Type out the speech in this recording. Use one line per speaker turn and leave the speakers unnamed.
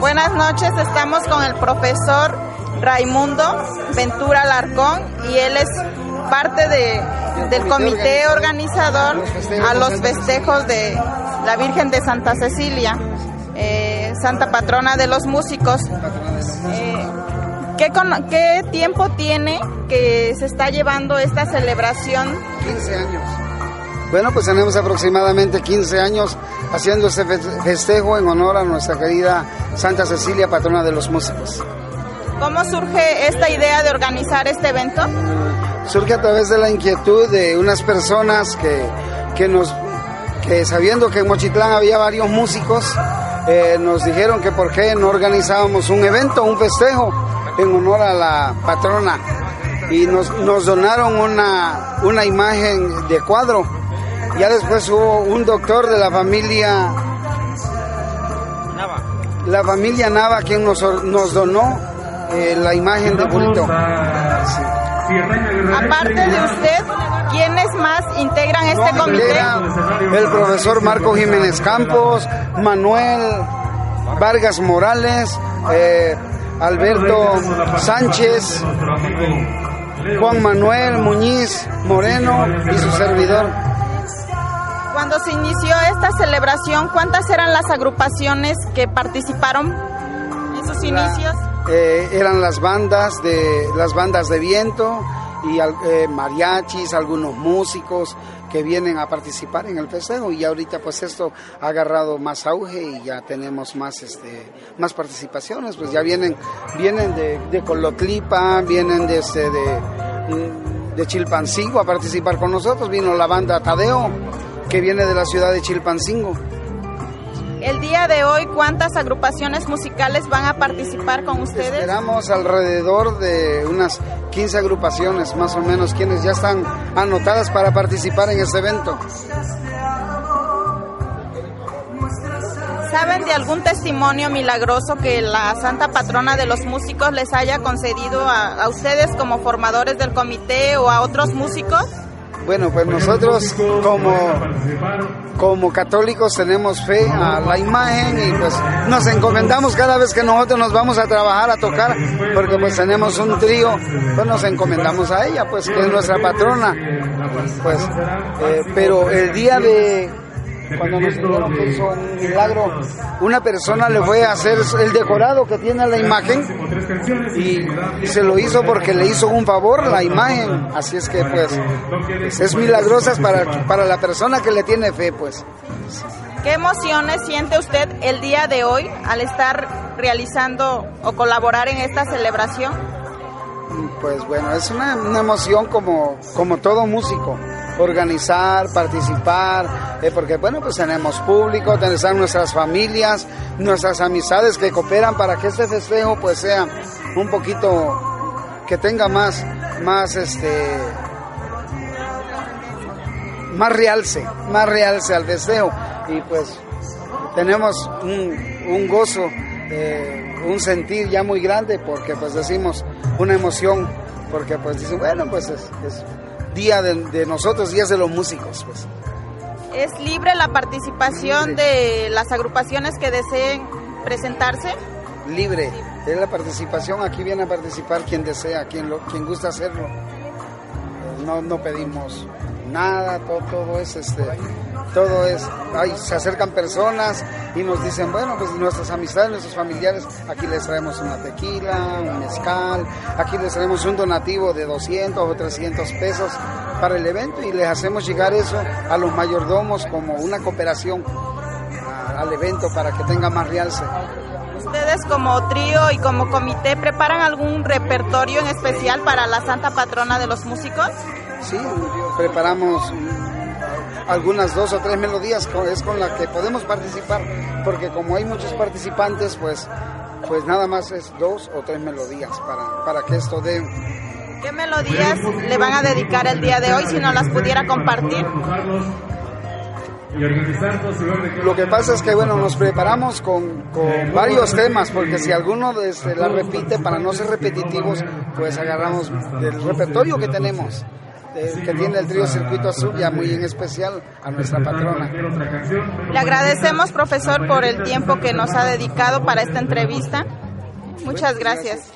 Buenas noches, estamos con el profesor Raimundo Ventura Larcón y él es parte de, del comité organizador a los festejos de la Virgen de Santa Cecilia, eh, Santa Patrona de los Músicos. Eh, ¿qué, ¿Qué tiempo tiene que se está llevando esta celebración?
15 años. Bueno, pues tenemos aproximadamente 15 años haciendo este festejo en honor a nuestra querida Santa Cecilia, patrona de los músicos.
¿Cómo surge esta idea de organizar este evento?
Surge a través de la inquietud de unas personas que, que nos, que sabiendo que en Mochitlán había varios músicos, eh, nos dijeron que por qué no organizábamos un evento, un festejo en honor a la patrona. Y nos, nos donaron una, una imagen de cuadro. Ya después hubo un doctor de la familia Nava. La familia Nava quien nos, nos donó eh, la imagen de bulto.
Aparte de usted, ¿quiénes más integran este comité?
El profesor Marco Jiménez Campos, Manuel Vargas Morales, eh, Alberto Sánchez, Juan Manuel Muñiz Moreno y su servidor.
Cuando se inició esta celebración, ¿cuántas eran las agrupaciones que participaron en sus inicios?
Eh, eran las bandas de las bandas de viento y eh, mariachis, algunos músicos que vienen a participar en el festejo. Y ahorita pues esto ha agarrado más auge y ya tenemos más este más participaciones, pues ya vienen vienen de, de Colotlipa, vienen de este de, de Chilpancingo a participar con nosotros, vino la banda Tadeo que viene de la ciudad de Chilpancingo.
El día de hoy, ¿cuántas agrupaciones musicales van a participar con ustedes?
Esperamos alrededor de unas 15 agrupaciones más o menos quienes ya están anotadas para participar en este evento.
¿Saben de algún testimonio milagroso que la Santa Patrona de los Músicos les haya concedido a, a ustedes como formadores del comité o a otros músicos?
Bueno, pues nosotros como, como católicos tenemos fe a la imagen y pues nos encomendamos cada vez que nosotros nos vamos a trabajar, a tocar, porque pues tenemos un trío, pues nos encomendamos a ella, pues que es nuestra patrona. Pues, eh, pero el día de cuando nos dijeron que hizo un milagro, una persona le fue a hacer el decorado que tiene la imagen y, se lo hizo porque le hizo un favor la imagen. Así es que pues es milagrosa para, para la persona que le tiene fe pues.
¿Qué emociones siente usted el día de hoy al estar realizando o colaborar en esta celebración?
Pues bueno, es una, una emoción como, como todo músico organizar, participar, eh, porque bueno, pues tenemos público, tenemos nuestras familias, nuestras amistades que cooperan para que este festejo pues sea un poquito, que tenga más, más este, más realce, más realce al festejo. Y pues tenemos un, gozo, eh, un sentir ya muy grande porque pues decimos una emoción, porque pues dicen, bueno, pues es día de, nosotros, días de los músicos. Pues.
¿Es libre la participación de las agrupaciones que deseen presentarse?
Libre, es la participación, aquí viene a participar quien desea, quien, lo, quien gusta hacerlo. No, no pedimos nada, todo, todo es este todo es, ahí se acercan personas y nos dicen, bueno, pues nuestras amistades, nuestros familiares, aquí les traemos una tequila, un mezcal, aquí les traemos un donativo de 200 o 300 pesos para el evento y les hacemos llegar eso a los mayordomos como una cooperación al evento para que tenga más realce.
¿Ustedes como trío y como comité preparan algún repertorio en especial para la Santa Patrona de los Músicos?
Sí, preparamos algunas dos o tres melodías es con la que podemos participar, porque como hay muchos participantes, pues, pues nada más es dos o tres melodías para, para que esto dé...
¿Qué melodías le van a dedicar el día de hoy si no las pudiera compartir?
Lo que pasa es que bueno, nos preparamos con, con varios temas, porque si alguno de este, la repite, para no ser repetitivos, pues agarramos del repertorio que tenemos que tiene el trío Circuito Azul y muy en especial a nuestra patrona.
Le agradecemos, profesor, por el tiempo que nos ha dedicado para esta entrevista. Muchas gracias.